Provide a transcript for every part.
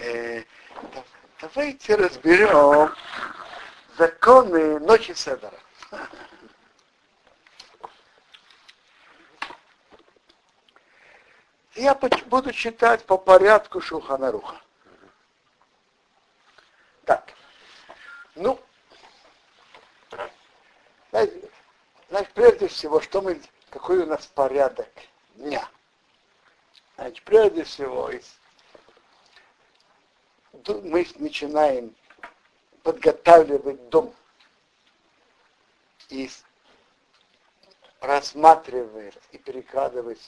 Э, давайте разберем законы ночи Седора. Я буду читать по порядку Шуханаруха. Так. Ну, значит, прежде всего, что мы, какой у нас порядок дня? Значит, прежде всего, мы начинаем подготавливать дом и рассматривать и перекладывать,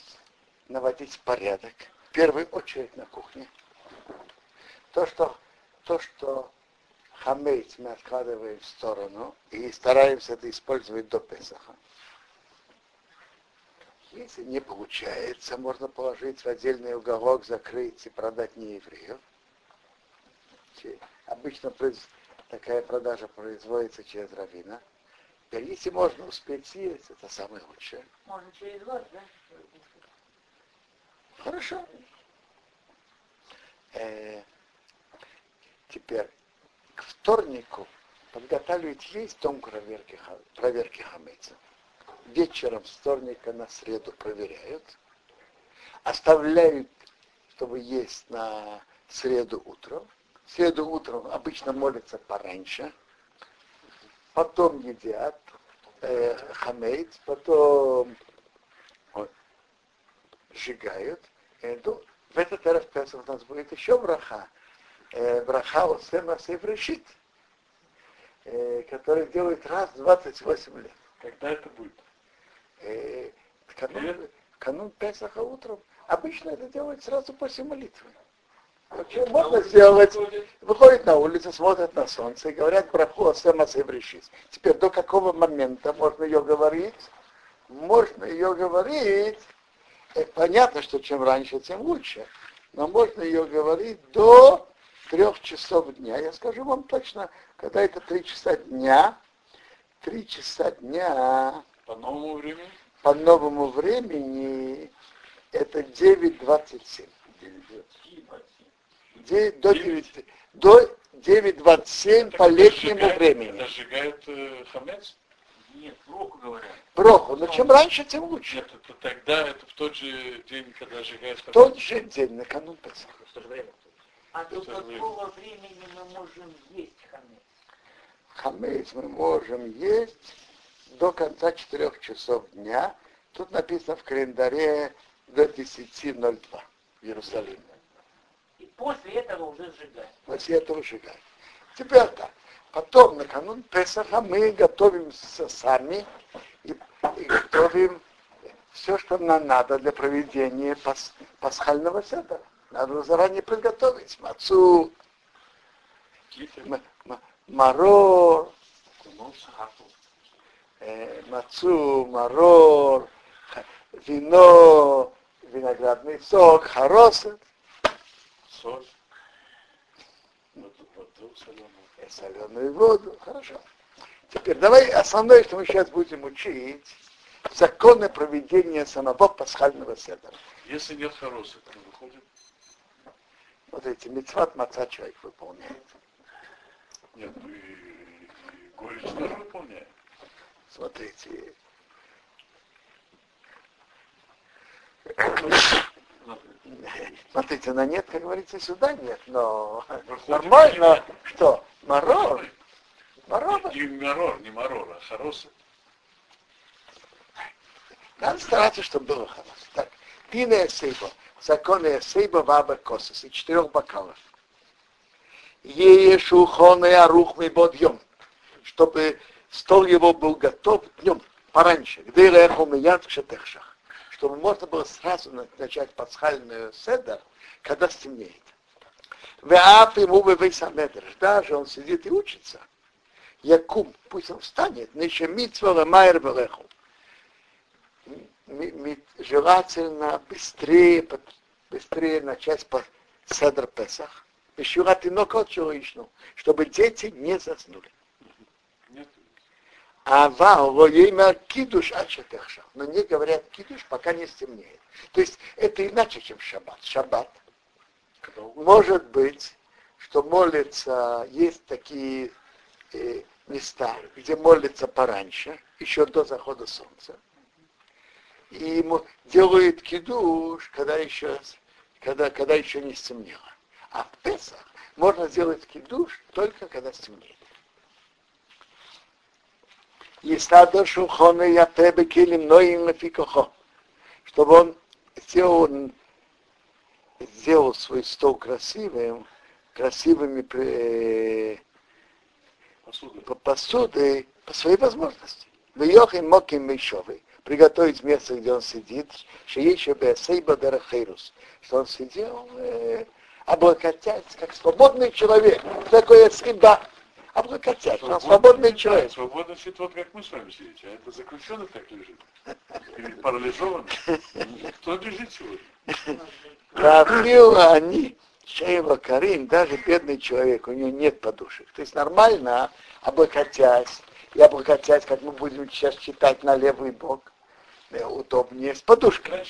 наводить порядок. В первую очередь на кухне. То, что, то, что хамейц мы откладываем в сторону и стараемся это использовать до Песаха. Если не получается, можно положить в отдельный уголок, закрыть и продать не евреев. Обычно такая продажа производится через равина. Теперь, если можно успеть съесть, это самое лучшее. Можно через вас, да? Хорошо. Э, теперь, к вторнику подготавливать весь дом проверки, проверки хамейца. Вечером с вторника на среду проверяют, оставляют, чтобы есть на среду утром. В среду утром обычно молятся пораньше, потом едят э, хамейц, потом вот, сжигают. Э, ну, в этот раз у нас будет еще браха э, браха Осема Сейфрешит, э, который делает раз в 28 лет. Когда это будет? Э, канун, канун Песаха утром. Обычно это делают сразу после молитвы. Вообще можно сделать, выходит на улицу, смотрят на солнце и говорят браху Осема Сейфрешит. Теперь до какого момента можно ее говорить? Можно ее говорить э, понятно, что чем раньше, тем лучше. Но можно ее говорить до трех часов дня. Я скажу вам точно, когда это три часа дня, три часа дня. По новому времени? По новому времени это 9.27. 9, до 9, до 9.27 по летнему времени. Это сжигает э, хамец? Нет, броху говорят. Броху, но чем раньше, тем лучше. Нет, это тогда, это в тот же день, когда сжигает В тот же день, накануне Песаха. В то же время. А до какого времени мы можем есть хамец? Хамец мы можем есть до конца четырех часов дня. Тут написано в календаре до 10.02 в Иерусалиме. И после этого уже сжигать. После этого сжигать. Теперь так. Потом, накануне Песаха, мы готовимся сами и, и готовим все, что нам надо для проведения пас, пасхального седа. Надо заранее подготовить мацу, марор, э, мацу, марор, вино, виноградный сок, хоросет. Соль. И соленую воду. Хорошо. Теперь давай основное, что мы сейчас будем учить, законы проведения самого пасхального седра. Если нет хороса, то выходит. Вот эти мецват маца человек выполняет. Нет, ну и, и горечь тоже выполняет. Смотрите. Смотрите, на нет, как говорится, сюда нет, но нормально, что? Марор. Марор. Не марор, не марор, а хороса. Надо стараться, чтобы было хорошо. Так, пина сейба, законы сейба ваба косас, и четырех бокалов. Еешу хоне арух ми бодьем, чтобы стол его был готов днем, пораньше, где реху мияд шетехшах, чтобы можно было сразу начать пасхальную седер, когда стемнеет. Веап ему вейсамедрш, даже он сидит и учится. Якум, пусть он встанет, нече митцва майер велеху желательно быстрее, быстрее начать по Седр Песах, чтобы дети не заснули. А ваулоеймер кидуш ачатехша. Но не говорят кидуш, пока не стемнеет. То есть это иначе, чем шаббат. Шаббат может быть что молится, есть такие э, места, где молится пораньше, еще до захода солнца. И ему делают кидуш, когда еще, когда, когда еще не стемнело. А в Песах можно сделать кидуш только когда стемнеет. Есада шухона я тебе килим ноим лефикохо. Чтобы он сделал, сделал свой стол красивым, красивыми э, посуды. по своей возможности. В Йохим Моким Мишовой приготовить место, где он сидит, что еще бы Сейба Дарахейрус, что он сидел, э, облокотясь, как свободный человек. Такое Сейба? Облокотясь. Он свободный человек. Свободно сидит вот как мы с вами сидите. А это заключенный так лежит. Или парализованный. Кто лежит сегодня? Они, Шейва Карим, даже бедный человек, у него нет подушек. То есть нормально, облокотясь, и облокотясь, как мы будем сейчас читать на левый бок, удобнее с подушкой.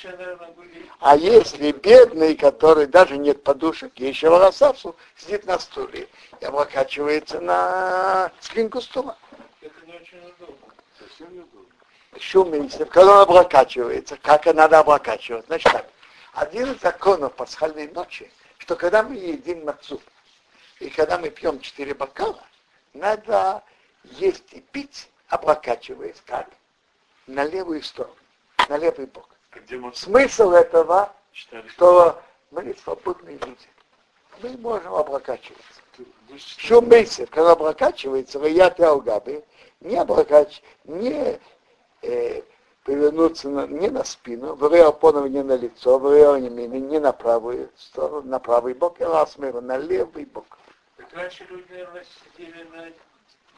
А если бедный, который даже нет подушек, и еще волосавцу, сидит на стуле и облокачивается на спинку стула. Это не очень удобно. Совсем неудобно. Шум если когда он облокачивается, как надо облокачиваться. Значит так, один из законов пасхальной ночи, что когда мы едим мацу, и когда мы пьем четыре бокала, надо есть и пить, облокачиваясь как? На левую сторону на левый бок. Смысл этого, что мы свободные люди. Мы можем облокачиваться. Шум мейсер, когда облокачивается, я алгабы, не облокач, не э, повернуться на, не на спину, вреопонов не на лицо, вреонимины не на правую сторону, на правый бок, и ласмеру на левый бок. Так раньше люди, наверное, сидели на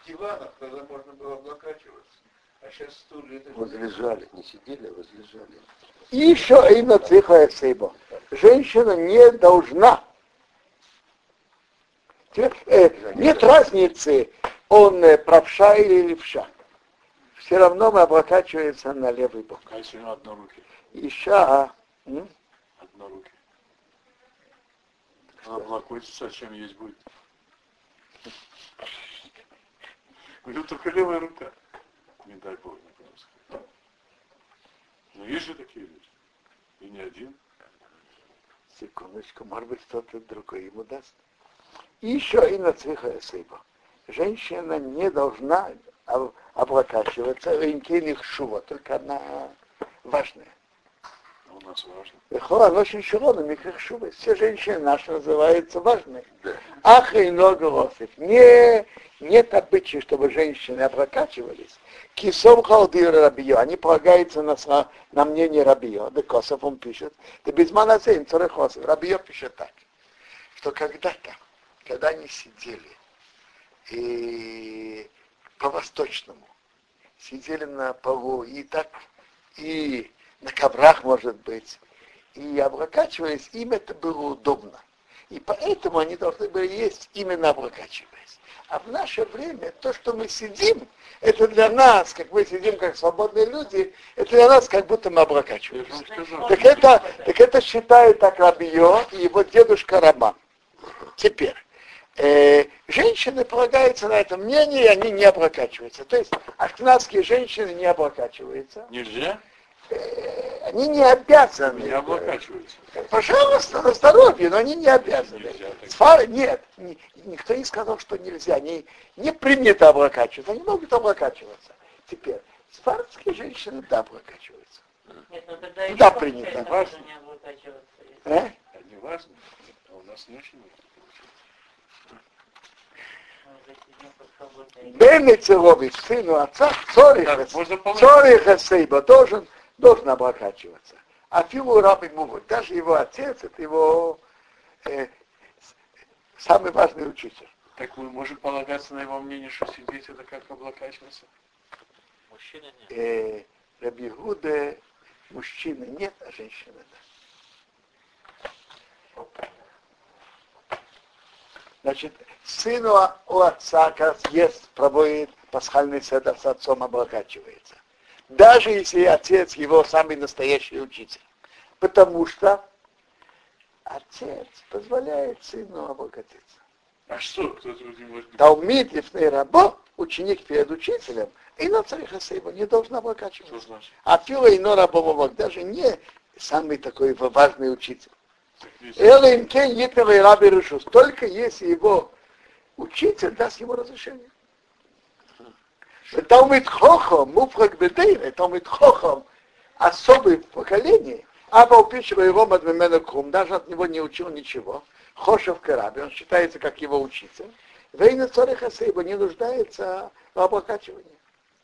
диванах, когда можно было облокачиваться. А сейчас стулья... Возлежали, не сидели, а возлежали. И еще именно цифра сейбо. Женщина не должна. Э, нет разницы, он э, правша или левша. Все равно мы облокачиваемся на левый бок. А если у одно руки? Еще. М? Одно руки. Она облокотится, чем есть будет. У него только левая рука не дай Бог, не происходит. Но есть же такие люди. И не один. Секундочку, может быть, кто-то другой ему даст. И еще и на цвиха сейба. Женщина не должна облокачиваться в инкелих шува, только она важная. Нас важно. Бехора, но очень широна, микрих шубы. Все женщины наши называются важные. Ах и много Не, нет обычая, чтобы женщины облокачивались. Кисом халдир рабио, они полагаются на, на мнение рабио, Декосов он пишет, да без манасейн царехосов. Рабио пишет так, что когда-то, когда они сидели и по-восточному, сидели на полу и так, и на коврах, может быть, и облокачиваясь, им это было удобно. И поэтому они должны были есть именно облокачиваясь. А в наше время то, что мы сидим, это для нас, как мы сидим как свободные люди, это для нас как будто мы облокачиваемся. Так это, так это считает так Рабио и его дедушка Раман. Теперь, э, женщины полагаются на это мнение, и они не облокачиваются. То есть ашкнадские женщины не облокачиваются. Нельзя? Они не обязаны. Не облокачиваются. Пожалуйста, на здоровье, но они не обязаны. Сфары нет. Никто не сказал, что нельзя. Не, не принято облокачиваться. Они могут облокачиваться. Теперь, сфарские женщины да облокачиваются. Нет, ну тогда да, принято. Важно. не облокачиваться. Э? Не важно. А у нас не очень важно. Бен Целович, сыну отца, Цорих Сейба, должен должен облокачиваться. А Филу рабы могут. Даже его отец, это его э, самый важный учитель. Так мы можем полагаться на его мнение, что сидеть это как облокачиваться? Мужчина нет. Э, Раби Гуде мужчины нет, а женщины да. Значит, сыну у отца, как ест, проводит пасхальный седр с отцом, облокачивается даже если отец его самый настоящий учитель. Потому что отец позволяет сыну обогатиться. А что? Кто-то не может? Талмит лифней рабо, ученик перед учителем, и на цариха не облокачиваться. значит? А пила и нора бомовок, даже не самый такой важный учитель. Здесь- Элэм кен раби решус. Только если его учитель даст ему разрешение. Талмит хохом, муфрак бедейна, талмит хохом, особый в поколении, а пишет его мадмемена кум, даже от него не учил ничего. Хошев Караби, он считается как его учитель. Вейна Цореха Сейба не нуждается в облокачивании.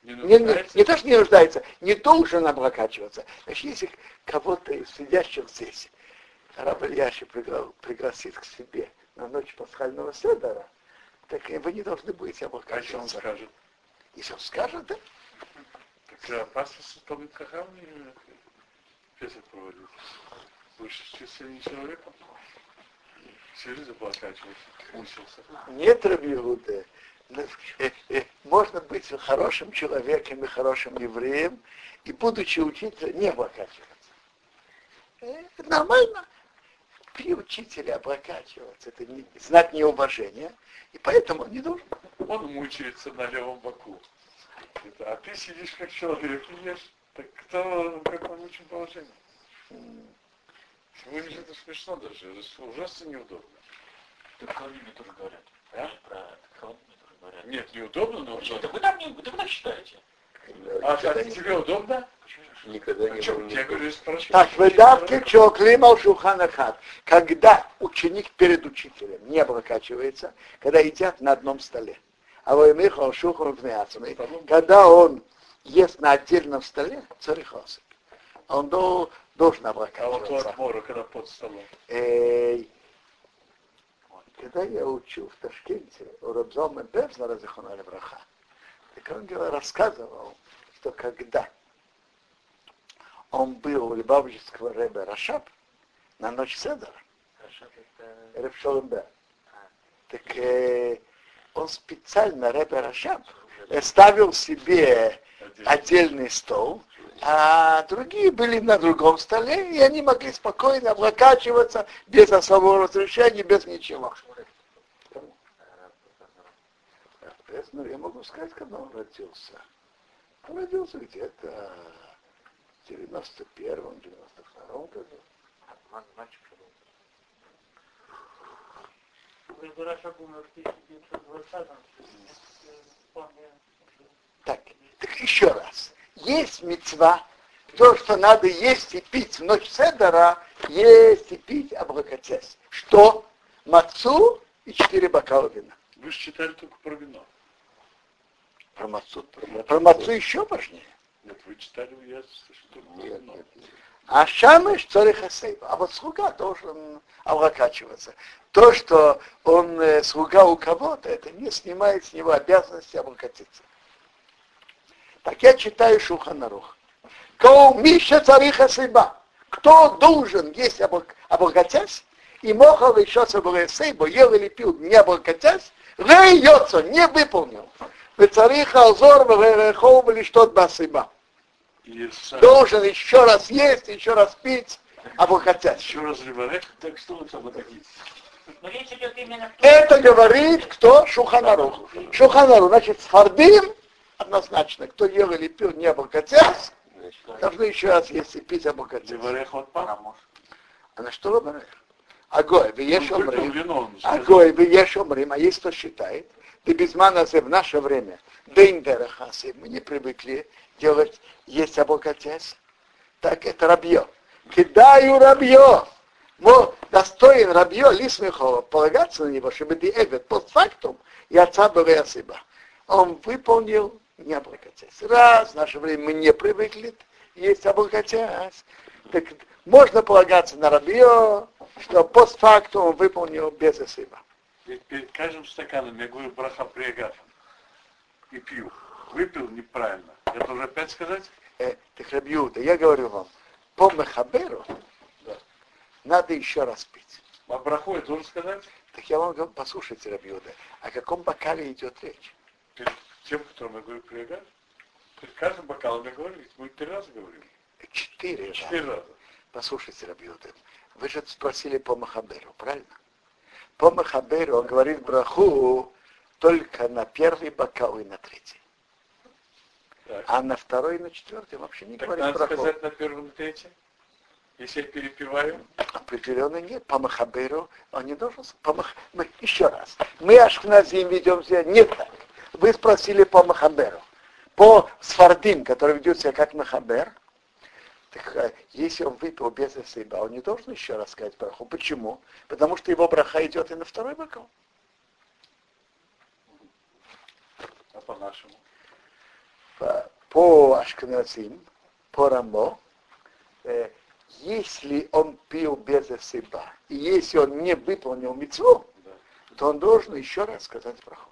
Не Не, не, не то, что не нуждается, не должен облокачиваться. Значит, если кого-то из сидящих здесь Раб Ильяши пригла- пригласит к себе на ночь пасхального седора, так вы не должны будете А что он облокачиваться. скажет? Если он скажет, да, Так опасно с Талмит Хахам песок проводить. Будешь численным человеком? Сири заплакачивать. Мучился. нет Рабиуды, можно быть хорошим человеком и хорошим евреем, и будучи учителем, не облокачиваться. Э, Это нормально. При учителе облокачиваться, это не, знак неуважения, и поэтому он не должен. Он мучается на левом боку. Это, а ты сидишь как человек и ешь. Так кто в каком лучшем положении? Сегодня же это смешно даже. Это ужасно неудобно. Так Халдине тоже говорят. А? Про тоже говорят. Нет, неудобно, но Почему? Так вы там не, так вы так считаете? А, а тебе удобно? Никогда А не было. я говорю. Так, выдавки чоклим ал шуханахат. Когда ученик перед учителем не облокачивается, когда едят на одном столе. А во имя шухан когда он ест на отдельном столе, царихосы. Он до- должен А вот у облокачиваться. отмора, когда под столом. Эй, когда я учил в Ташкенте у Рабзома Бевзна Разихона Левраха, так он говорил, рассказывал, что когда он был у Любавического Рэбе Рашаб на ночь Седера, Рэб Шолом-Бер, так э, он специально Рэбе Рашаб ставил себе отдельный стол, а другие были на другом столе, и они могли спокойно облокачиваться без особого разрешения, без ничего. Ну, я могу сказать, когда он родился. Он родился где-то в 91-м, 92-м году. 1920 вполне. Так, так еще раз. Есть мецва, то, что надо есть и пить в ночь Седора, есть и пить облокотясь. Что? Мацу и четыре бокала вина. Вы же читали только про вино. Про мацу, про мацу еще важнее. Нет, вы читали, я про Нет, нет, нет. А шамеш царих. А вот слуга должен облокачиваться. То, что он э, слуга у кого-то, это не снимает с него обязанности облокотиться. Так я читаю Шуханарух. Кол Миша царих асейба. Кто должен есть облокотясь, и мохал еще собой сейбо, ел или пил, не облокотясь, рейется, не выполнил. Или что-то басыба И с- должен еще раз есть, еще раз пить, облокотясь. еще раз. Так что том, Это говорит кто? Шуханарух. Шуханарух, значит, сфардим однозначно, кто ел или пил, не облокотясь, Значит, должны еще раз есть и пить папа. А на что вы Огой, вы ешь омрим. Огой, вы ешь омрим, а есть кто считает, ты без маназе в наше время, дейндерахасы, мы не привыкли делать, есть облокотясь. Так это рабье. Кидаю рабье. Мо, достоин рабье Лисмихова полагаться на него, чтобы ты эвет постфактум и отца Бавеасыба. Он выполнил не облокотясь. Раз, в наше время мы не привыкли есть облокотясь. Так можно полагаться на рабье, что постфактум он выполнил без осыба. Ведь перед каждым стаканом я говорю браха приегафа. И пью. Выпил неправильно. Я должен опять сказать? Э, так рабьюда, я говорю вам, по Мехаберу Да. надо еще раз пить. А браху я должен сказать? Так я вам говорю, послушайте, Рабьюда, о каком бокале идет речь? Перед тем, которым я говорю приегаф. Перед каждым бокалом я говорю, мы три раза говорим. Четыре раза. Четыре раза. Послушайте, Рабьюда, вы же спросили по Махаберу, правильно? По Махаберу он говорит браху только на первый бокал и на третий. Так. А на второй и на четвертый вообще не Так говорит надо браху. сказать на первом и третьем? Если я перепиваю? Определенно нет. По Махаберу он не должен... По Мах... мы, еще раз. Мы Ашкназим ведем себя не так. Вы спросили по Махаберу. По Сфардим, который ведет себя как Махабер, так, э, если он выпил без Эсейба, он не должен еще раз сказать браху. Почему? Потому что его браха идет и на второй бокал. А по-нашему? По- По Ашкназим, по Рамо, э, если он пил без Эсейба, и если он не выполнил митцву, Да. то он должен еще раз сказать браху.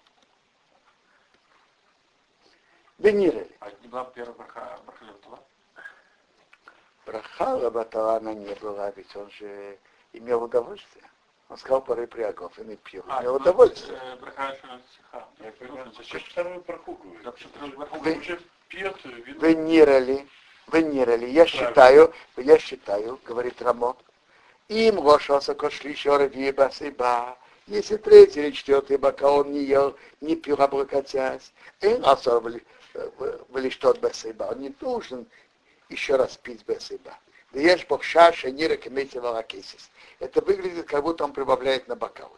Венирели. А не была первая браха, браха Левтова? Браха Лабаталана не была, ведь он же имел удовольствие. Он сказал поры приагов и не пил. А, имел ну, удовольствие. э, зачем вторую браху вино. Венирели. Венирели. Я считаю, я считаю, говорит Рамо, им лошался кошли шорви басиба. Если третий или четвертый бока он не ел, не пил, облокотясь, и особо были что басиба. Он не должен еще раз пить басиба. Да ешь бог шаша, не рекомендовал Это выглядит, как будто он прибавляет на бокалы.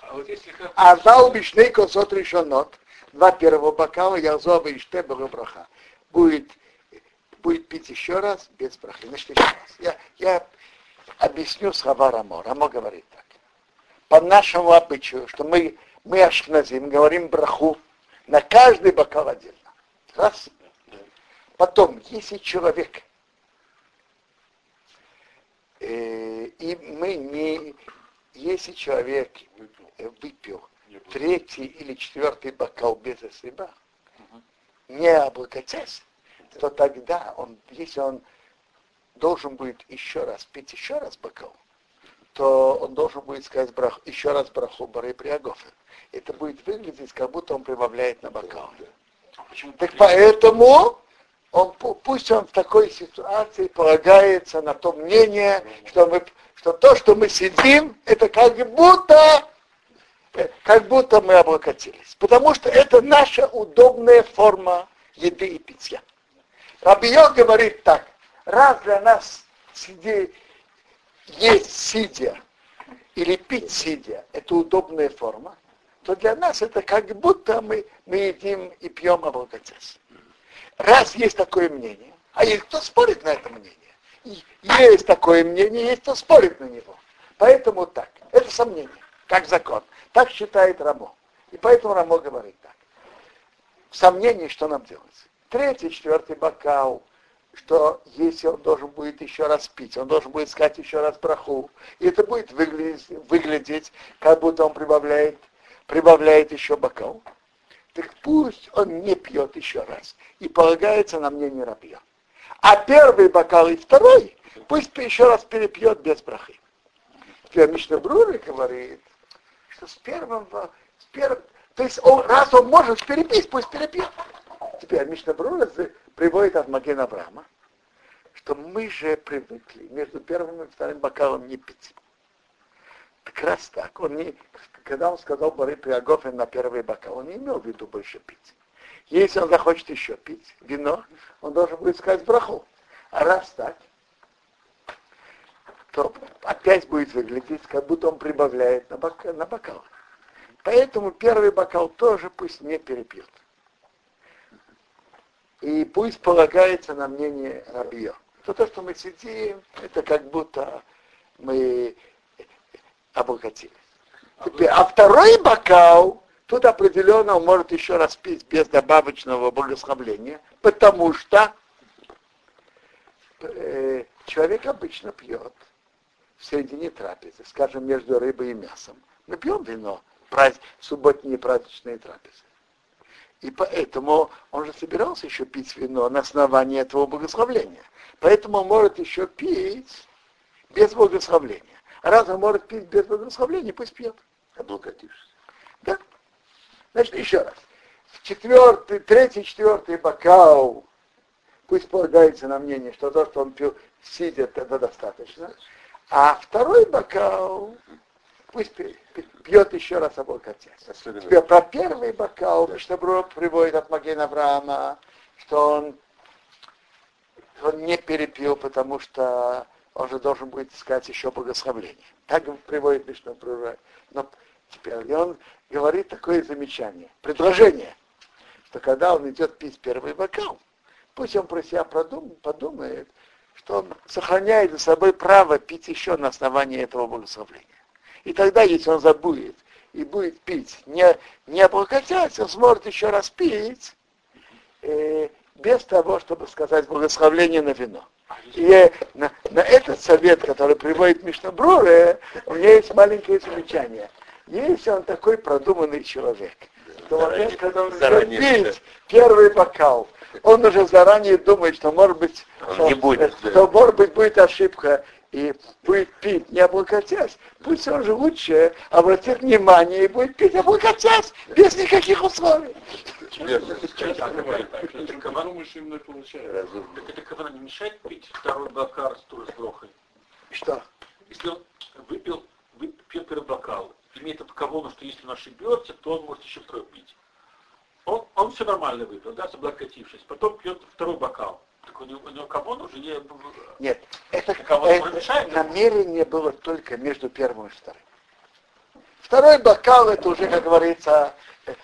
А вот если как... А бишней косот решенот, два первого бокала, я зоба и ште браха. Будет, будет пить еще раз без брахи. Значит, еще раз. Я, я объясню слова Рамо. Рамо говорит так. По нашему обычаю, что мы, мы ашкназим, говорим браху на каждый бокал отдельно. Раз. Потом, если человек э, и мы не, если человек Выпил. э, третий или четвертый бокал без осыба, не облокотясь, то тогда он, если он должен будет еще раз пить еще раз бокал, то он должен будет сказать брах, еще раз браху бары приагофе. Это будет выглядеть, как будто он прибавляет на бокал. А Почему Так поэтому он, пу- пусть он в такой ситуации полагается на то мнение, что, мы, что то, что мы сидим, это как будто, э, как будто мы облокотились. Потому что это наша удобная форма еды и питья. Рабио говорит так, раз для нас сиди, есть сидя или пить сидя, это удобная форма, то для нас это как будто мы, мы едим и пьем облокотясь. Раз есть такое мнение, а есть кто спорит на это мнение, и есть такое мнение, есть кто спорит на него. Поэтому так, это сомнение, как закон. Так считает Рамо. И поэтому Рамо говорит так. Сомнение, что нам делать? Третий, четвертый бокал, что если он должен будет еще раз пить, он должен будет сказать еще раз браху, и это будет выглядеть, выглядеть как будто он прибавляет, прибавляет еще бокал, так пусть он не пьет еще раз и полагается на мнение рабья. А первый бокал и второй пусть еще раз перепьет без брахи. Теперь Мишна Брури говорит, что с первым, с первым то есть он, раз он может перепить, пусть перепьет. Теперь Мишна Брури приводит от Маген Авраама, что мы же привыкли между первым и вторым бокалом не пить. Так раз так, он не, когда он сказал Бары Приагофен на первый бокал, он не имел в виду больше пить. Если он захочет еще пить вино, он должен будет сказать браху. А раз так, то опять будет выглядеть, как будто он прибавляет на, бока, на бокал. Поэтому первый бокал тоже пусть не перепьет. И пусть полагается на мнение Рабио. То, то, что мы сидим, это как будто мы обогатились. Теперь, а второй бокал, тут определенно он может еще раз пить без добавочного благословления, потому что э, человек обычно пьет в середине трапезы, скажем, между рыбой и мясом. Мы пьем вино, праз... субботние праздничные трапезы. И поэтому он же собирался еще пить вино на основании этого благословления. Поэтому он может еще пить без благословления. Раз он может пить без благословления, пусть пьет. Облокотишься. Да? Значит, еще раз. Четвертый, третий, четвертый бокал, пусть полагается на мнение, что то, что он пил, сидя, это достаточно. А второй бокал, пусть пьет еще раз облокотясь. Теперь про первый бокал Мишнабро приводит от Магена Авраама, что он, он не перепил, потому что он же должен будет искать еще благословление. Так приводит Мишнабро. Но теперь он говорит такое замечание, предложение, что когда он идет пить первый бокал, пусть он про себя подумает, подумает что он сохраняет за собой право пить еще на основании этого благословления. И тогда, если он забудет и будет пить, не, не облокотясь, он сможет еще раз пить, э, без того, чтобы сказать благословление на вино. И на, на этот совет, который приводит Мишнабруре, у меня есть маленькое замечание. Если он такой продуманный человек, то момент, когда он идет пить первый бокал, он уже заранее думает, что может быть, что, не будет, что может быть будет ошибка и будет пить не облокотясь, пусть он же лучше обратит внимание и будет пить облокотясь, без никаких условий. Это кавана не мешает пить второй бокал с той брохой? Что? Если он выпил, выпил первый бокал, имеет эту кавону, что если он ошибется, то он может еще второй пить. Он, он все нормально выпил, да, облокотившись. Потом пьет второй бокал. Так у него, у него кавон уже не... Нет, это, это мешает? намерение было только между первым и вторым. Второй бокал, это уже, как говорится, э,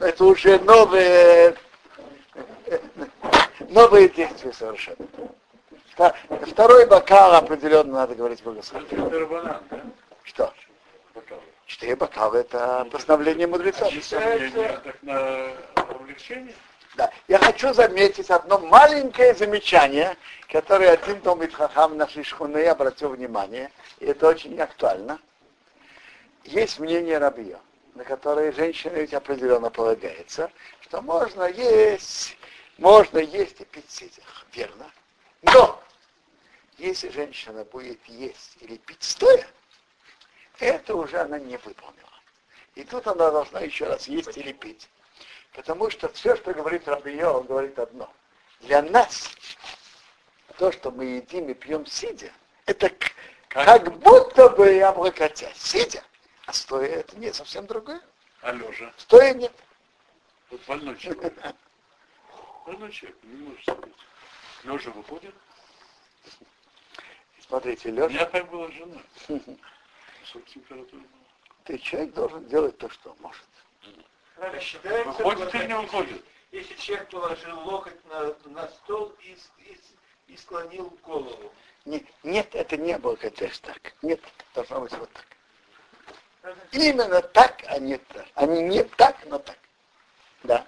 это уже новые, э, новые действия совершенно. Второй бокал определенно надо говорить благословение. Что? Четыре бокала это постановление так на увлечение? Да. Я хочу заметить одно маленькое замечание, которое один Томит Хахам нашей шхуны обратил внимание, и это очень актуально. Есть мнение Рабия, на которое женщина ведь определенно полагается, что можно есть, можно есть и пить сидя, верно. Но если женщина будет есть или пить стоя, это уже она не выполнила. И тут она должна еще раз есть или пить. Потому что все, что говорит Рабио, он говорит одно. Для нас то, что мы едим и пьем сидя, это как, будто бы облокотясь. Сидя. А стоя это не совсем другое. А лежа? Стоя нет. Вот больной человек. Больной человек не может сидеть. Лежа выходит. Смотрите, У меня так была жена. Высокая температура была. ты человек должен делать то, что может. Считается, Выходит или не выходит? Если человек положил локоть на, на стол и, и, и склонил голову. Не- нет, это не облокотясь так. Нет, должно быть вот так. Именно так, а не так. Они не так, но так. Да.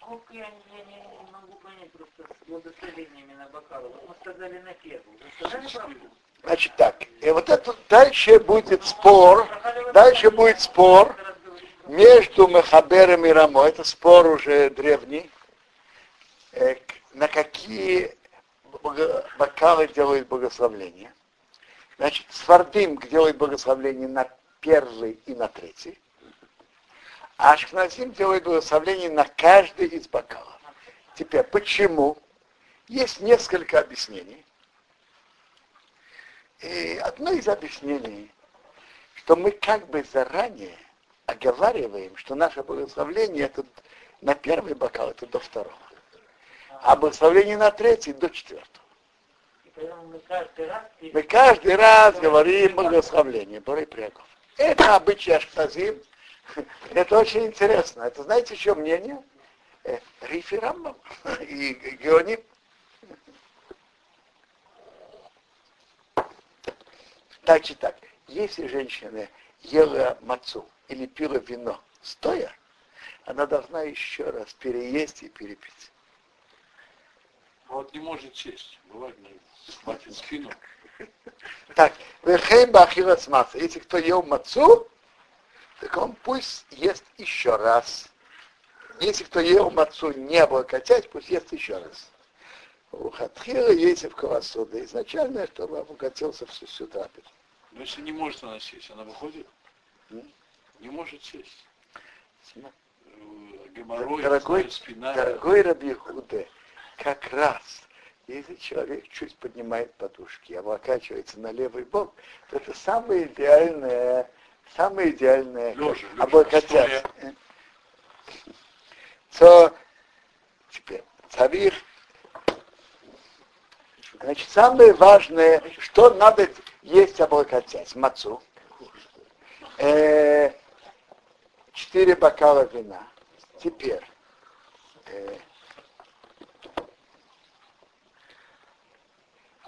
Сколько я, не- я не, не могу понять просто с благословениями на бокалы. Вот мы сказали на первую. Вы сказали правду? Значит так. И вот это дальше будет спор. Дальше будет спор между Мехабером и Рамо. Это спор уже древний. Э, На какие бокалы делают благословление. Значит, Свардим делает благословение на первый и на третий. А Ашкназим делает благословение на каждый из бокалов. Теперь, почему? Есть несколько объяснений. И одно из объяснений, что мы как бы заранее оговариваем, что наше благословление это на первый бокал, это до второго. А благословение на третий до четвертого. Мы каждый раз... Мы каждый раз говорим благословление, Борей Пряков. Это обычай Ашказим. Это очень интересно. Это знаете, еще мнение? Э, Риф и Рамбам и Геоним. Значит так, если женщина ела мацу или пила вино стоя, она должна еще раз переесть и перепить. Вот не может сесть. Бывает, не хватит спину. Так, вехейм бахилас маца. Если кто ел мацу, так он пусть ест еще раз. Если кто ел мацу не облокотясь, пусть ест еще раз. У Хатхила есть в Кавасуда. Изначально, чтобы облокотился всю, всю трапезу. Но если не может она сесть, она выходит? Не может сесть. Э, Геморрой, Дорогой, спина. дорогой Раби Худе, как раз, если человек чуть поднимает подушки, облокачивается на левый бок, то это самое идеальное самое идеальное Лежа, лежа, облокотясь. То теперь царих. Значит, самое важное, что надо есть облокотясь, мацу. Э, четыре бокала вина. Теперь э,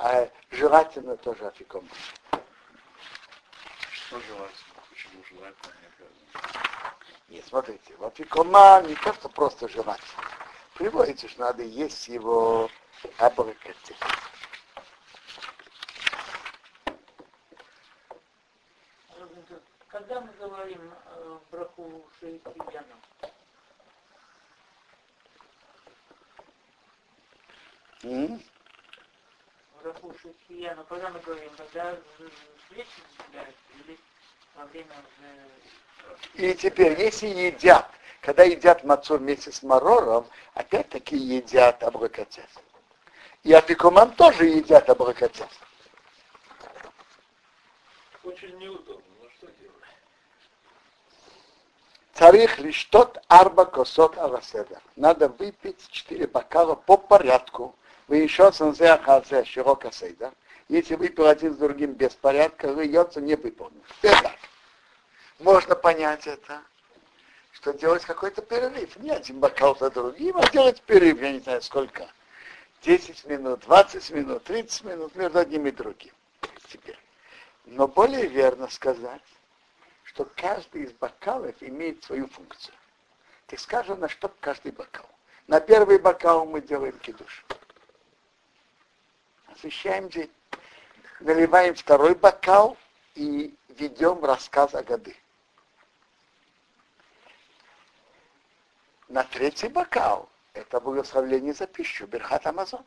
а желательно тоже афиком. Что желательно? Почему желательно не обязано? Нет, смотрите, в афикоман не то, что просто желательно. Приводится, что надо есть его абракати. Когда мы говорим э, браху шейкияна, М? браху шейкияна, когда мы говорим, когда или во время. И теперь, если едят, когда едят мацу вместе с марором, опять-таки едят абракатяс. И афикоман тоже едят абракатяс. Очень неудобно. Ну что делать? Царих лишь тот арба косот аласеда. Надо выпить четыре бокала по порядку. Вы еще санзеахазе широко сейда. Если выпил один с другим без порядка, льется не выполнен. Теперь так. Можно понять это, что делать какой-то перерыв. Не один бокал за другим, а делать перерыв, я не знаю сколько. 10 минут, 20 минут, 30 минут между одним и другим. Теперь. Но более верно сказать, что каждый из бокалов имеет свою функцию. Так скажем, на что каждый бокал. На первый бокал мы делаем кидуш. Освещаем день. Наливаем второй бокал и ведем рассказ о годы. На третий бокал это благословление за пищу, Берхат Амазон.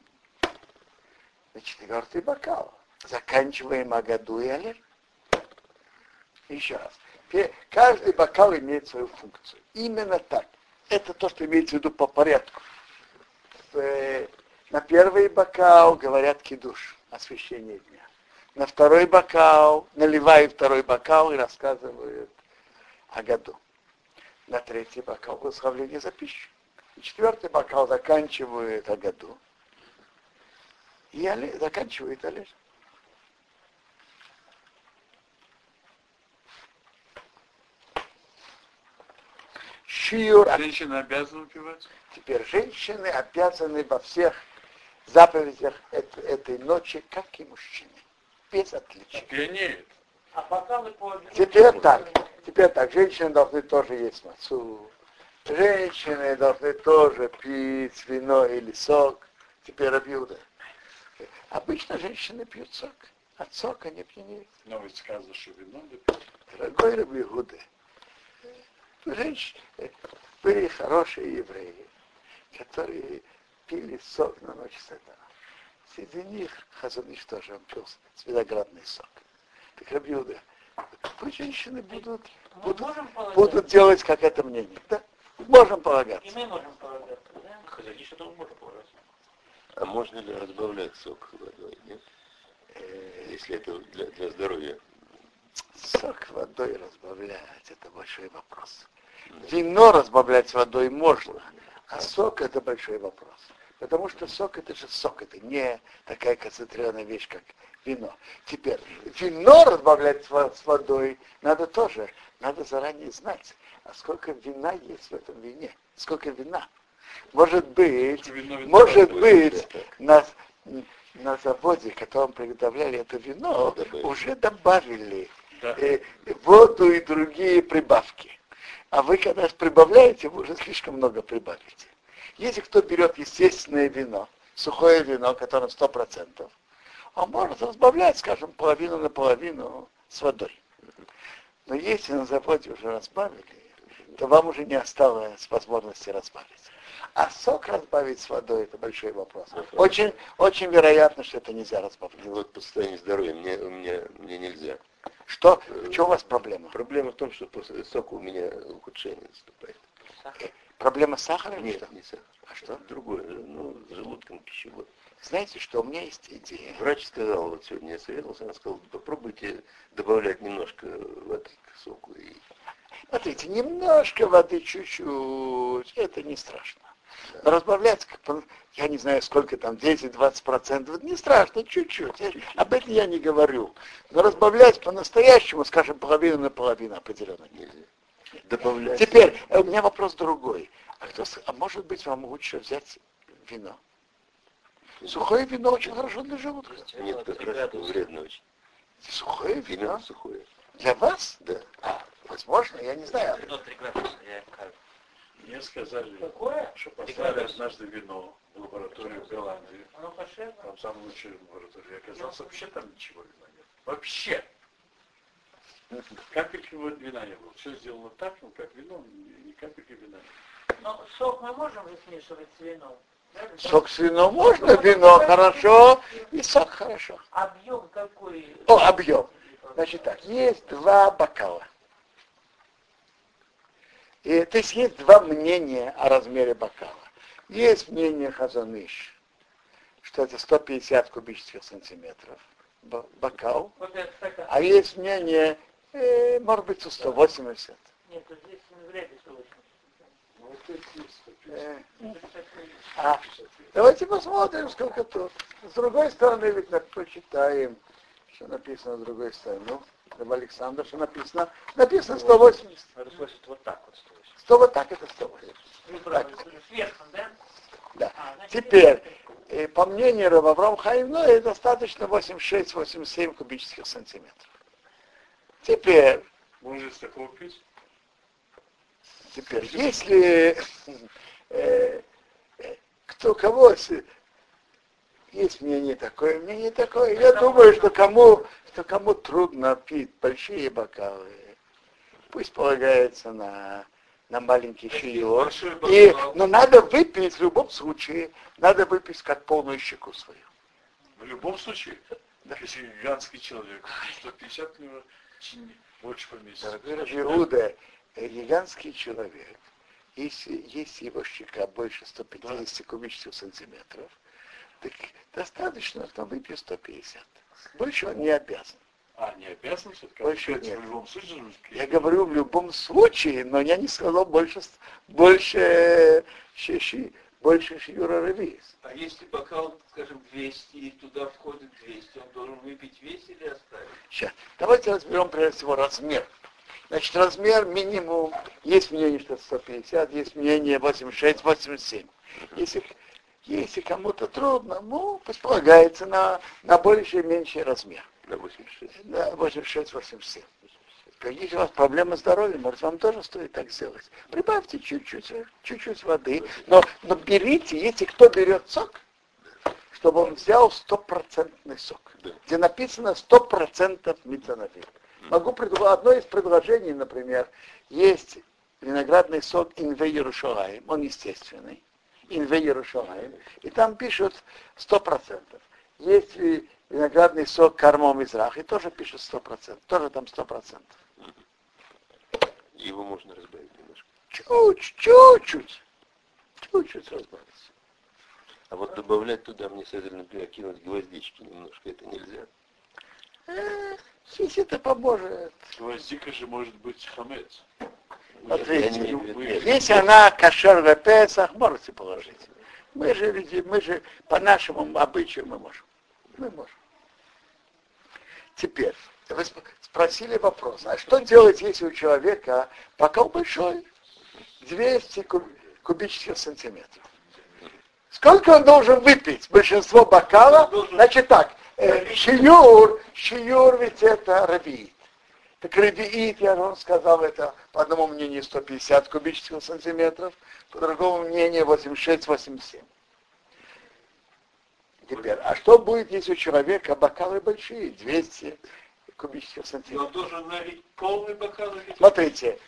На четвертый бокал заканчиваем о году и Алель. Еще раз. Каждый бокал имеет свою функцию. Именно так. Это то, что имеется в виду по порядку. На первый бокал говорят кидуш, освещение дня. На второй бокал, наливают второй бокал и рассказывают о году. На третий бокал благословление за пищу. И четвертый бокал заканчивает о году. И оле- заканчивает Олеж. Шиюр. Женщина обязана выпивать? Теперь женщины обязаны во всех заповедях эт- этой ночи, как и мужчины. Без отличия. Пьянеет. А. Теперь так. Теперь так. Женщины должны тоже есть мацу. Женщины должны тоже пить вино или сок. Теперь объюда. Обычно женщины пьют сок. От сока не пьянеют. Но ведь сказано, что вино не пьют. Дорогой Раби Гуды, женщины, были хорошие евреи, которые пили сок на ночь седа. Среди них Хазаныш тоже он пил виноградный сок. Так Раби Гуда, вы женщины будут, будут, будут делать как это мнение. Да? Можем И полагаться. мы можем полагаться, да? Хозяйничество тоже можно полагаться. А можно ли разбавлять сок водой, нет? Э, Если это для, для здоровья. Сок водой разбавлять, это большой вопрос. Вино разбавлять водой можно, а сок это большой вопрос. Потому что сок это же сок, это не такая концентрированная вещь, как вино. Теперь, вино разбавлять с во- с водой надо тоже, надо заранее знать, а сколько вина есть в этом вине, сколько вина. Может быть, Вино может разное. быть, на, на заводе, которым приготовляли это вино, Добавили. уже добавили Да. э, воду и другие прибавки. А вы, когда прибавляете, вы уже слишком много прибавите. Если кто берет естественное вино, сухое вино, которое 100%, он может разбавлять, скажем, половину на половину с водой. Но если на заводе уже разбавили, то вам уже не осталось возможности разбавить. А сок разбавить с водой это большой вопрос. Очень, очень вероятно, что это нельзя разбавлять. Ну вот по состоянию здоровья мне, меня, мне нельзя. Что, в чем у вас проблема? Проблема в том, что после сока у меня ухудшение наступает. Проблема с сахаром? Нет, что? не сахар. А что? Другое, ну, с желудком пищевод. Знаете, что у меня есть идея. Врач сказал, вот сегодня я советовался, он сказал, попробуйте добавлять немножко воды к соку. И Смотрите, немножко воды, чуть-чуть, это не страшно. Но разбавлять, как я не знаю, сколько там, 10-20 процентов, не страшно, чуть-чуть. Я- об этом я не говорю. Но разбавлять по-настоящему, скажем, половину на половину определенно нельзя. Добавлять. Теперь, э, у меня вопрос другой. А, кто, а может быть, вам лучше взять вино? Сухое вино очень хорошо для желудка. Нет, как раз вредно очень. Сухое Именно вино? сухое. Для вас? Да. А, возможно, я не знаю. Мне сказали, Какое? что послали однажды вино в лабораторию в Голландии. Оно? Там самая лучшая лаборатория. Оказалось, вообще там ничего вина нет. Вообще. Капельки вина не было. Все сделано так, ну как вино, ни капельки вина нет. Ну, сок мы можем же смешивать с вином? Сок с вином можно, вино хорошо, и сок хорошо. Объем какой? О, объем. Значит так, есть два бокала. И, то есть есть два мнения о размере бокала. Есть мнение Хазаныш, что это 150 кубических сантиметров бо- бокал. Стакан. А есть мнение, э, может быть, 180. Нет, здесь вряд ли 180. Ну вот это есть 150. Э, Это такой- а, давайте посмотрим, сколько тут. С другой стороны, ведь почитаем, что написано с другой стороны. Ну, Раб Александр, что написано? Написано 180. Надо слышать вот так вот стоит. 100 вот так это 180. Ну, правда, сверху, да? Да. А, значит, Теперь, э, по мнению Раба Авраам Хаим, ну, это достаточно 86-87 кубических сантиметров. Теперь, Можно из такого пить? теперь, если э, э, кто кого, есть мнение такое, мнение такое, я думаю, что кому, что кому трудно пить большие бокалы, пусть полагается на, на маленький. Большой И, но надо выпить в любом случае, надо выпить как полную щеку свою. В любом случае, если гигантский человек, 150 у него чи- больше поместится. Дорогой Раби Иуда, гигантский человек, если есть его щека больше 150 кубических сантиметров, так достаточно, что он выпьет 150. Больше он не обязан. А, не обязан все-таки? Больше нет. В любом случае, Я говорю в любом случае, но я не сказал больше, больше, щи- больше ревиз. А если бокал, скажем, 200, и туда входит 200, он должен выпить весь или оставить? Сейчас. Давайте разберем прежде всего размер. Значит, размер минимум, есть мнение, что 150, есть мнение 86, 87. Если, если кому-то трудно, ну, пусть полагается на, на больший и меньший размер. На 86. Да, 86, 87. Теперь, Если у вас проблема здоровья, может, вам тоже стоит так сделать. Прибавьте чуть-чуть, чуть-чуть воды, но, но берите, если кто берет сок, чтобы он взял стопроцентный сок, Да. где написано 100% метанолин. Могу предложить, одно из предложений, например, есть виноградный сок Инве Ярушалаем, он естественный, Инве и там пишут 100%. Есть и виноградный сок Кармо Мизрах, и тоже пишут 100%, тоже там 100%. Его можно разбавить немножко. Чуть, чуть-чуть, чуть-чуть разбавить. А вот добавлять туда, мне например, кинуть гвоздички немножко, это нельзя. Э, Если это поможет. Гвоздика же может быть хамец. Смотрите, Я не имею в виду, нет. Если она кошер в Песах, можете положить. Мы же люди, мы же по нашему обычаю мы можем. Мы можем. Теперь, вы сп- спросили вопрос, а что делать, если у человека бокал большой, 200 куб- кубических сантиметров? Сколько он должен выпить? Большинство бокала? Значит так, э, шиюр, шиюр ведь это равиит. Так равиит, я же вам сказал, это по одному мнению 150 кубических сантиметров, по другому мнению 86-87. Теперь, а что будет, если у человека бокалы большие, 200 кубических сантиметров? должен налить полный бокал Смотрите,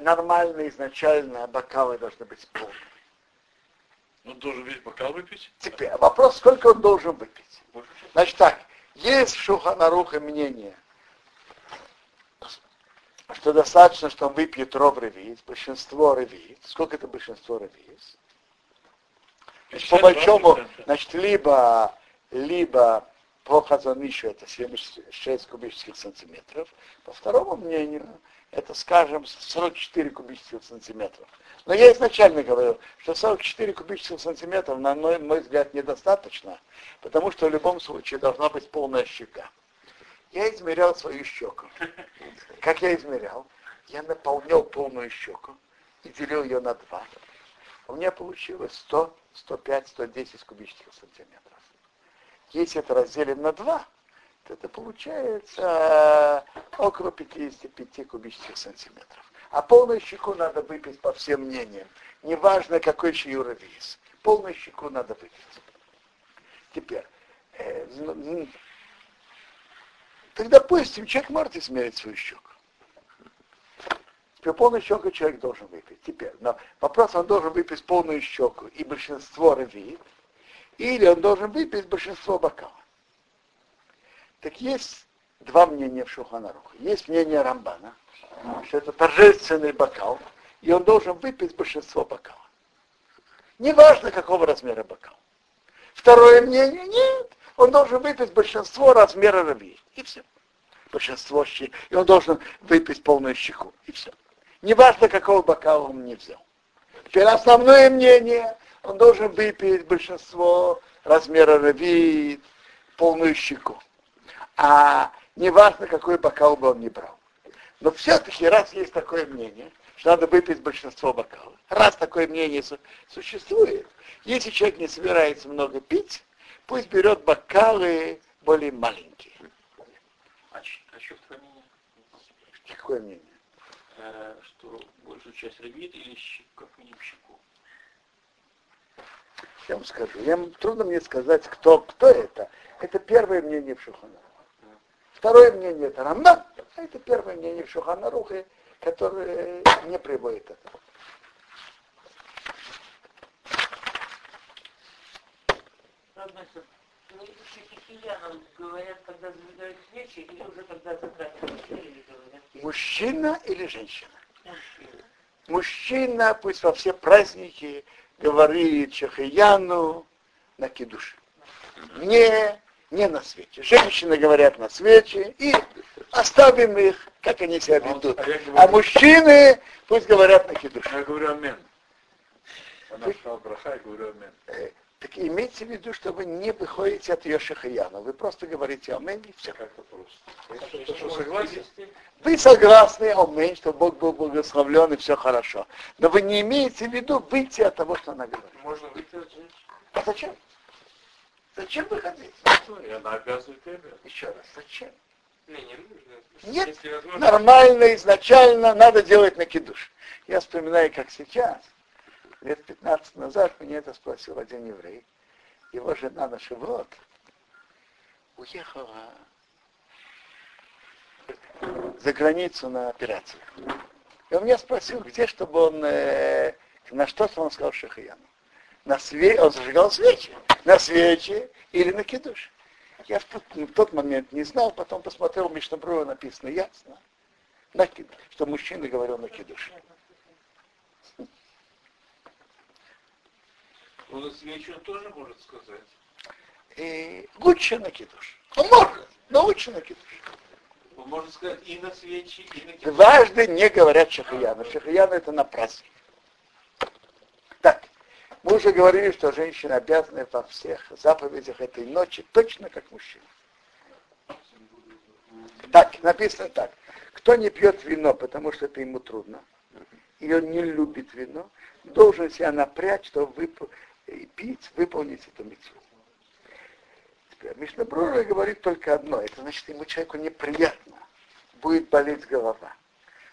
нормально изначально бокалы должны быть полные. Он должен весь бокал выпить? Теперь вопрос, сколько он должен выпить. Значит так, есть в Шуханаруха мнение что достаточно, что он выпьет ров ревиз, большинство ревиз. Сколько это большинство ревиз? Значит, по большому, значит, либо, либо по Хазанишу это 76 кубических сантиметров, по второму мнению это, скажем, 44 кубических сантиметров. Но я изначально говорил, что 44 кубических сантиметров, на мой, мой взгляд, недостаточно, потому что в любом случае должна быть полная щека. Я измерял свою щеку. Как я измерял? Я наполнял полную щеку и делил ее на два. У меня получилось 100, 105, 110 кубических сантиметров. Если это разделим на два, то это получается около 55 кубических сантиметров. А полную щеку надо выпить по всем мнениям. Неважно, какой шиюра вес. Полную щеку надо выпить. Теперь, э, Тогда допустим, человек может измерить свою щеку. Теперь полную щеку человек должен выпить. Теперь, но вопрос, он должен выпить полную щеку и большинство ревит, или он должен выпить большинство бокала. Так есть два мнения в Шуханарухе. Есть мнение Рамбана, что это торжественный бокал, и он должен выпить большинство бокала. Неважно, какого размера бокал. Второе мнение, нет, он должен выпить большинство размера рыбьи. И все. Большинство щи. И он должен выпить полную щеку. И все. Неважно, какого бокала он не взял. Теперь основное мнение, он должен выпить большинство размера рыбьи, полную щеку. А неважно, какой бокал бы он не брал. Но все-таки, раз есть такое мнение, что надо выпить большинство бокалов, раз такое мнение существует, если человек не собирается много пить, пусть берет бокалы более маленькие. А, а что второе мнение? Какое мнение? Э, что большую часть рыбит или как минимум щеку? Я вам скажу. Я, трудно мне сказать, кто, кто это. Это первое мнение в Шуханарухе. Второе мнение это Рамбан, а это первое мнение в Шуханарухе, которое не приводит это. говорят, когда зажигают свечи, или уже когда закатывают Мужчина или женщина? Мужчина. Мужчина пусть во все праздники говорит Чахаяну на кидуш. Не, не на свече. Женщины говорят на свече и оставим их, как они себя ведут. А, говорю, а мужчины пусть говорят на кидуш. Я говорю амен. Она сказала браха, я говорю амен. Так имейте в виду, что вы не выходите от Йошихаяна. Вы просто говорите Амен и все. Просто. Согласен? Вы согласны, Амен, что Бог был благословлен и все хорошо. Но вы не имеете в виду выйти от того, что она говорит. Можно выйти от женщины. А зачем? Зачем выходить? И она обязывает тебя. Еще раз, зачем? Не, не нужно. Нет, нормально, изначально надо делать накидуш. Я вспоминаю, как сейчас – лет 15 назад меня это спросил один еврей. Его жена на Шивот уехала за границу на операцию. И он меня спросил, где, чтобы он, э, на что он сказал Шахаяну. На све... Он зажигал свечи. На свечи или на кидуш. Я в тот, в тот момент не знал, потом посмотрел, в Мишнабрува написано ясно, на, что мужчина говорил на кидуш. Он свечу он тоже может сказать. И лучше на кидуш. Он может, но лучше на кидуш. Он может сказать и на свечи, и на кидуш. Дважды не говорят шахаяна. Шахаяна это на праздник. Так, мы уже говорили, что женщина обязана во всех заповедях этой ночи точно как мужчина. Так, написано так. Кто не пьет вино, потому что это ему трудно, и он не любит вино, должен себя напрячь, чтобы вып и пить, выполнить эту митцву. Теперь Мишна Брура говорит только одно, это значит, ему человеку неприятно, будет болеть голова.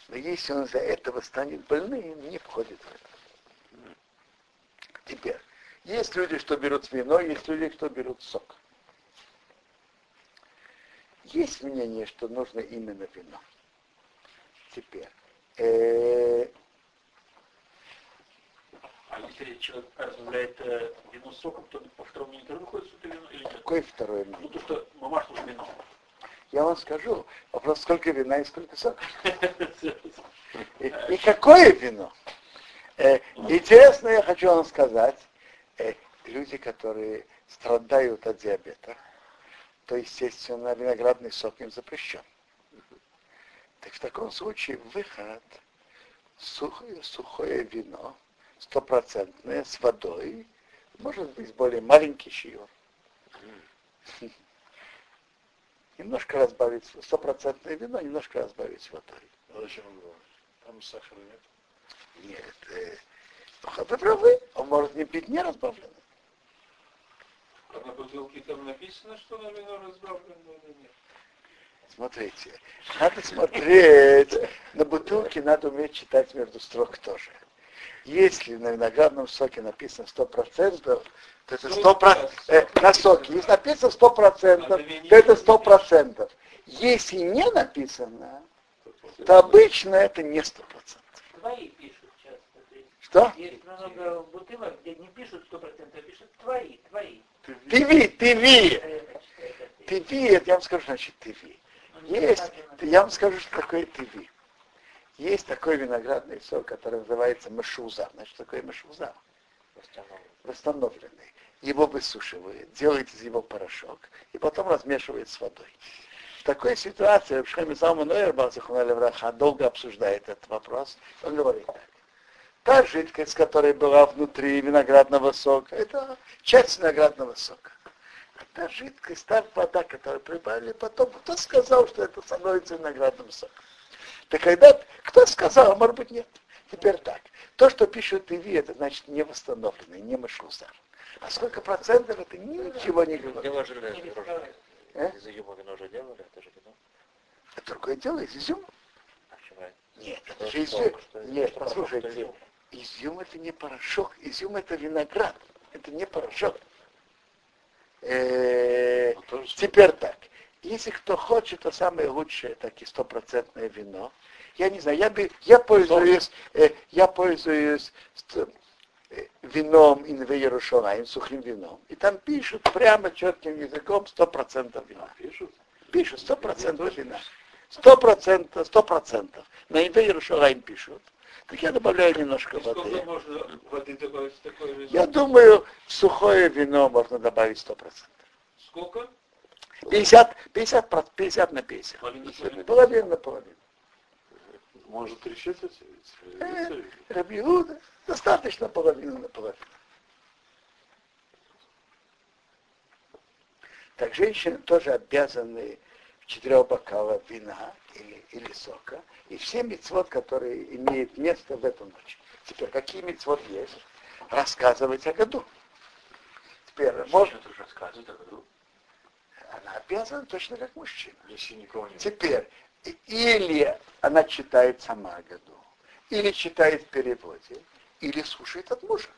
Но если он за этого станет больным, не входит в это. Теперь, есть люди, что берут вино, есть люди, что берут сок. Есть мнение, что нужно именно вино. Теперь, э, а если человек разбавляет э, вино соком, то по второму тоже выходит сюда вино или нет? Какое второе мнение? Ну, то, что мамаш нужно вино. Я вам скажу, вопрос, сколько вина и сколько сока. И, и какое вино? Э, интересно, я хочу вам сказать, э, люди, которые страдают от диабета, то, естественно, виноградный сок им запрещен. Так в таком случае выход сухое, сухое вино, стопроцентное, с водой, может быть более маленький щиор. Немножко разбавить, стопроцентное вино, немножко разбавить водой. А зачем? Там сахара нет. Нет, э, вы правы, он может не пить не разбавленный. А на бутылке там написано, что на вино разбавлено или нет? Смотрите, надо смотреть, на бутылке надо уметь читать между строк тоже. Если на виноградном соке написано 100%, то это 100%, э, на соке, если написано 100%, то это 100%. Если не написано, то обычно это не 100%. Твои пишут часто. то есть Что? Есть много бутылок, где не пишут 100%, а пишут твои, твои. ТВ, ТВ. ТВ, я вам скажу, значит ТВ. Есть, я вам скажу, что такое ТВ. Есть такой виноградный сок, который называется мышуза. Значит, что такое мышуза? Восстановленный. Его высушивают, делают из него порошок и потом размешивают с водой. В такой ситуации Шхами Салман Враха долго обсуждает этот вопрос. Он говорит так. Та жидкость, которая была внутри виноградного сока, это часть виноградного сока. А та жидкость, та вода, которую прибавили потом, кто сказал, что это становится виноградным соком? Да когда, кто сказал, а может быть нет. Теперь так. То, что пишут ИВИ, это значит не восстановленный, не машлузар. А сколько процентов, это ничего не говорит. Дело железное. Э? Из изюма вино уже делали, это же вино. Это другое дело, из изюма. А почему? Нет, это же изюм. что Нет, порошок, послушайте, изюм. это не порошок, изюм это виноград, это не порошок. Э, Ну, Теперь так. Если кто хочет, то самое лучшее, так и стопроцентное вино. Я не знаю, я, бы, я пользуюсь, э, я пользуюсь э, вином Инве Ярушалаем, сухим вином. И там пишут прямо четким языком 100% вина. пишут. Пишут 100% вина. 100%, 100%. На Инве Ярушалаем пишут. Так я добавляю немножко воды. можно воды добавить в такое вино? Я думаю, в сухое вино можно добавить 100%. Сколько? 50, 50, проц- 50 на 50. Половина, на половину. Может три четверти? Э? Рабиуда, достаточно половину на половину. Так женщины тоже обязаны в четырех бокалах вина или, или сока, и все мецвод, которые имеют место в эту ночь. Теперь, какие мецвод есть? Рассказывать о году. Теперь, можно, Что-то рассказывает о году. Она обязана точно как мужчина. Если никого нет. Теперь, или она читает сама году, или читает в переводе, или слушает от мужа.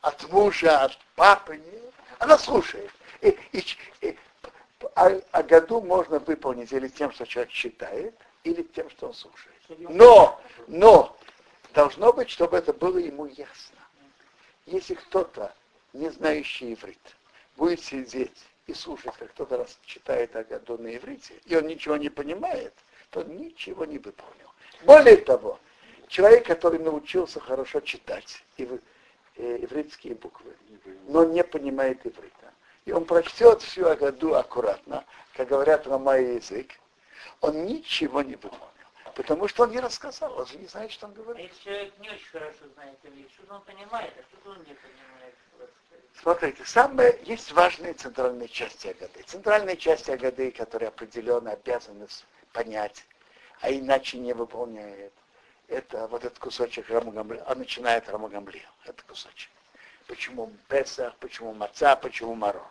От мужа, от папы, нет. Она слушает. И, и и о, о году можно выполнить или тем, что человек читает, или тем, что он слушает. Но, но, должно быть, чтобы это было ему ясно. Если кто-то, не знающий иврит, будет сидеть и слушать, как кто-то раз читает о на иврите, и он ничего не понимает, то ничего не выполнил. Более того, человек, который научился хорошо читать ив- э, ивритские буквы, но не понимает иврита, и он прочтет всю о году аккуратно, как говорят ломая язык, он ничего не выполнил. Потому что он не рассказал, он же не знает, что он А говорит. если человек не очень хорошо знает иврит, что он понимает, а что он не понимает? Смотрите, самые, есть важные центральные части Агады. Центральные части Агады, которые определенно обязаны понять, а иначе не выполняет. Это вот этот кусочек Рамагамли, он начинает Рамагамли, этот кусочек. Почему Песах, почему Маца, почему Марор.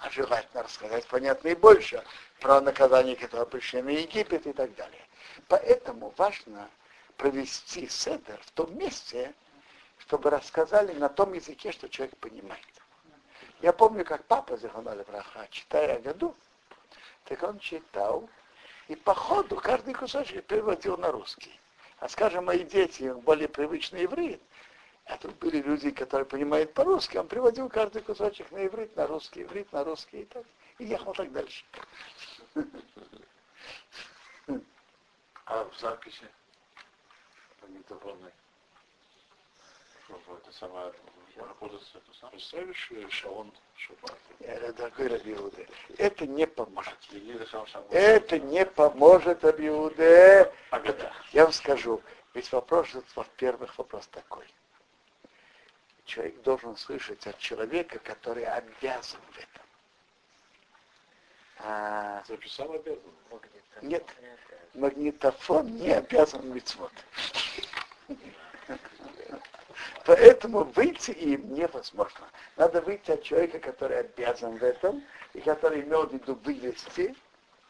А желательно рассказать, понятно, и больше про наказание, которое пришли на Египет и так далее. Поэтому важно провести седер в том месте, чтобы рассказали на том языке, что человек понимает. Я помню, как папа Заханали Браха, читая о году, так он читал, и по ходу каждый кусочек переводил на русский. А скажем, мои дети, более привычный иврит, а тут были люди, которые понимают по-русски, он приводил каждый кусочек на иврит, на русский, иврит, на русский и так, и ехал так дальше. А в записи магнитофонной? Чтобы это самое, работать это самое. Поставишь э, шалон шаббат. Э, Дорогой Рабиуде, это не поможет. Сам. Это не поможет Рабиуде. А. Я вам скажу, ведь вопрос, во-первых, вопрос такой. Человек должен слышать от человека, который обязан в этом. А, Записал обязан. нет, магнитофон не обязан мецвод. Поэтому выйти им невозможно. Надо выйти от человека, который обязан в этом, и который имел в виду вывести,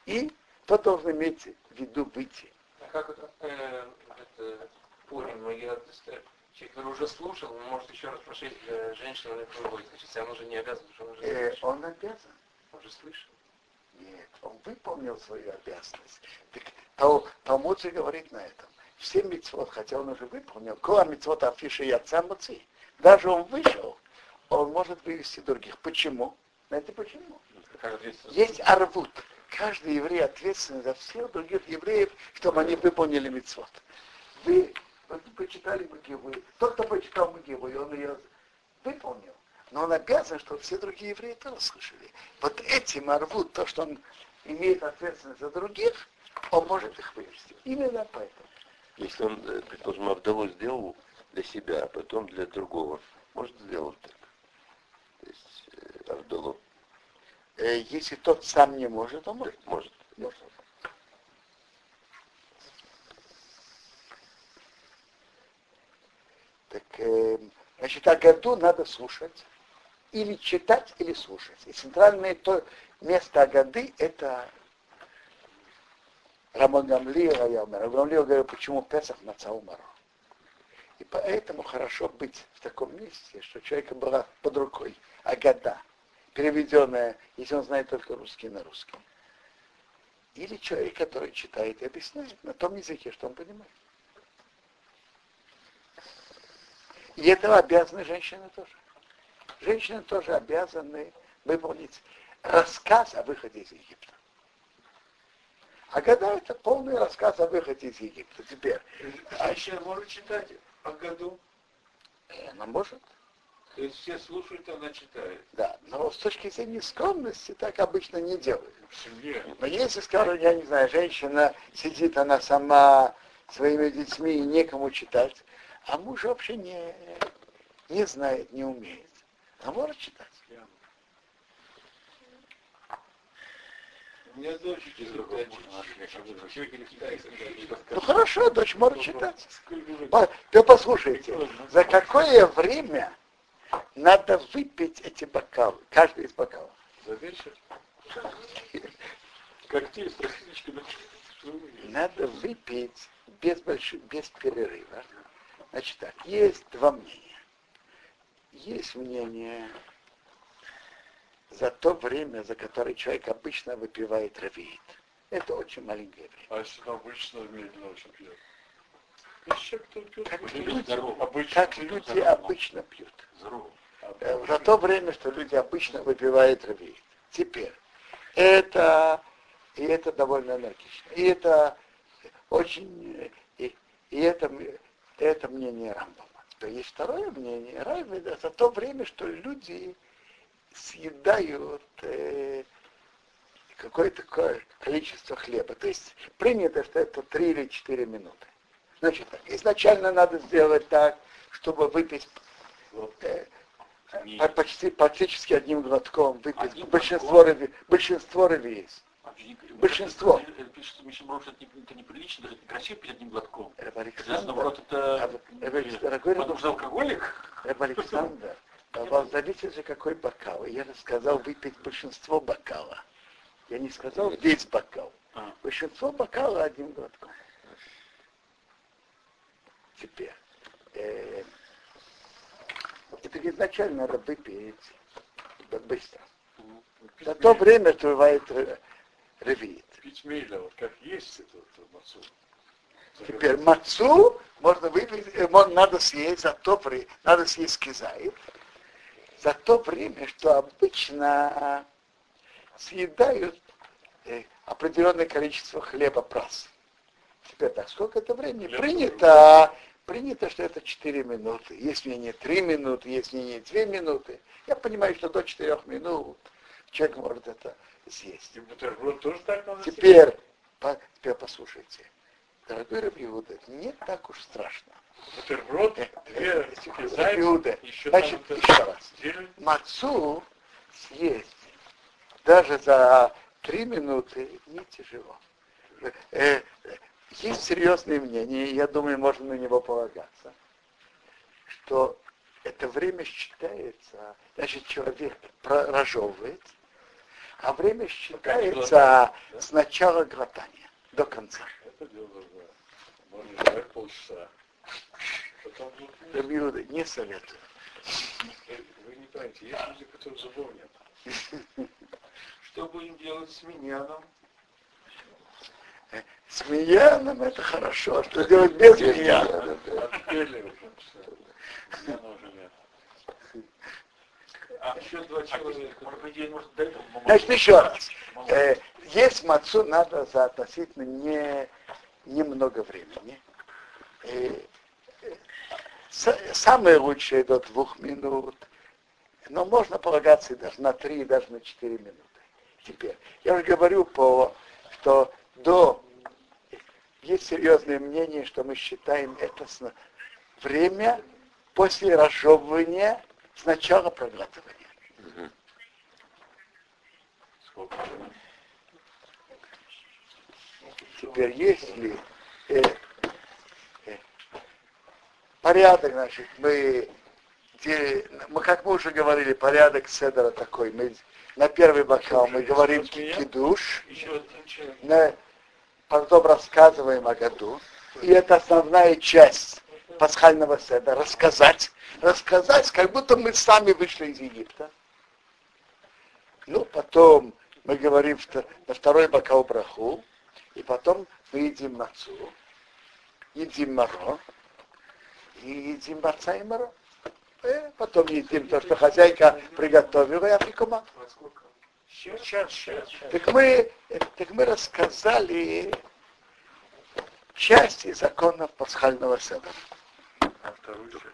и тот должен иметь в виду выйти. А как это, э, это Пурим, я, э, человек, который уже слушал, он может еще раз прошить для женщины на. Значит, он уже не обязан, потому что он уже Э, слышал. он обязан. Он уже слышал. Нет, он выполнил свою обязанность. Так, Тал- Талмуд же говорит на этом. Все мецвод, хотя он уже выполнил, кола мецвод афиши и отца муци. Даже он вышел, он может вывести других. Почему? Знаете почему? Есть арвуд. Каждый еврей ответственен за всех других евреев, чтобы они выполнили мецвод. Вы, вы почитали Магиву. Тот, кто почитал Магиву, и он ее выполнил. Но он обязан, чтобы все другие евреи тоже слышали. Вот этим арвуд, то, что он имеет ответственность за других, он может их вывести. Именно поэтому. Если он, э, предположим, Авдалу сделал для себя, а потом для другого, может сделать так. То есть э, Авдалу Э, если тот сам не может, он может. может. Может. Так, э, значит, о году надо слушать. Или читать, или слушать. И центральное то, место Агады это Рамагамли Раямер. Рамагамли говорил, почему Песах Маца Умару. И поэтому хорошо быть в таком месте, что человека была под рукой Агада, переведенная, если он знает только русский на русском. Или человек, который читает и объясняет на том языке, что он понимает. И этого обязаны женщины тоже. Женщины тоже обязаны выполнить рассказ о выходе из Египта. А года это полный рассказ о выходе из Египта. Теперь, Женщина может читать о году. э, она может, То есть все слушают, она читает. да, но с точки зрения скромности так обычно не делают. Но если, скажем, я не знаю, женщина сидит, она сама своими детьми и некому читать, а муж вообще не, не знает, не умеет. А может читать. У меня дочь. Ну хорошо, дочь может читать. По- Да послушайте, за какое время надо выпить эти бокалы, каждый из бокалов? За вечер? С? Надо выпить без, больших, без перерыва. Значит так, есть два мнения. Есть мнение за то время, за которое человек обычно выпивает равиит. Это очень маленькое время. А если он обычно медленно очень пьет? Если человек, кто пьет, Как люди, обычно как люди здорово. обычно пьют. Здорово. Э, За то время, что люди обычно выпивают равиит. Теперь, это, и это довольно энергично. И это очень, э, и, и это, это мнение Рамбама. То есть второе мнение Рамбама, за то время, что люди съедают э, какое-то ко- количество хлеба. То есть принято, что это 3 или 4 минуты. Значит, так, изначально надо сделать так, чтобы выпить э, почти, практически одним глотком выпить Одним большинство, рыви, большинство рывиец. Большинство. Пишет, что Мишель Бруш, это, не- это неприлично, даже некрасиво пить одним глотком. Раб Это, Александр, наоборот, а это... вы- Раб- дорогой Раб- Потому что алкоголик. Раб Александр, а вам зависит же какой бокал. Я же сказал выпить большинство бокала. Я не сказал весь бокал. А. Большинство бокала одним глотком. Теперь. э, это изначально надо выпить быстро. За то время, что бывает ре- ревит. Пить мейля, вот как есть это, это мацу. Теперь мацу можно выпить, э, надо съесть за то время, надо съесть кизаев, за то время, что обычно съедают э, определенное количество хлеба прас. Теперь так, сколько это времени? Принято, принято, что это 4 минуты. Если не 3 минуты, если не 2 минуты. Я понимаю, что до 4 минут человек может это съесть. И бутерброд тоже так надо Теперь, по, теперь послушайте. Дорогой Рабиуда, не так уж страшно. Бутерброд, две Рабиуда, зайца, еще значит, там еще раз. зелень. Мацу съесть даже за три минуты не тяжело. Э, э, есть серьезные мнения, я думаю, можно на него полагаться, что это время считается, значит, человек разжевывает, а время считается с начала глотания до конца. Это дело, да. Можно ждать полчаса. Потом, ну, Рабиуда, не советую. вы не понимаете, есть люди, которые зубов нет. Что будем делать с миньяном? С миньяном это хорошо, а что делать без миньяна? Отпели. Меня уже нет. А еще два человека. Может быть, может дать? Значит, еще раз. Э, есть мацу надо за относительно не, немного времени. Э, э, с- самое лучшее до двух минут. Но можно полагаться и даже на три, и даже на четыре минуты. Теперь, я уже говорю, по, что до есть серьезное мнение, что мы считаем это время после разжевывания с начала проглатывания. Сколько? Теперь если э, э, порядок, значит, мы, де- мы, как мы уже говорили, порядок седера такой. Мы на первый бокал мы говорим кидуш, на, потом рассказываем о году. И это основная часть пасхального седа. Рассказать. Рассказать, как будто мы сами вышли из Египта. Ну, потом мы говорим на второй бокал браху, и потом мы едим мацу, едим маро, и едим маца и маро. Э, потом едим то, что хозяйка приготовила, и афикума. Сейчас, сейчас. Так мы, так мы рассказали части законов пасхального седа. А вторую часть?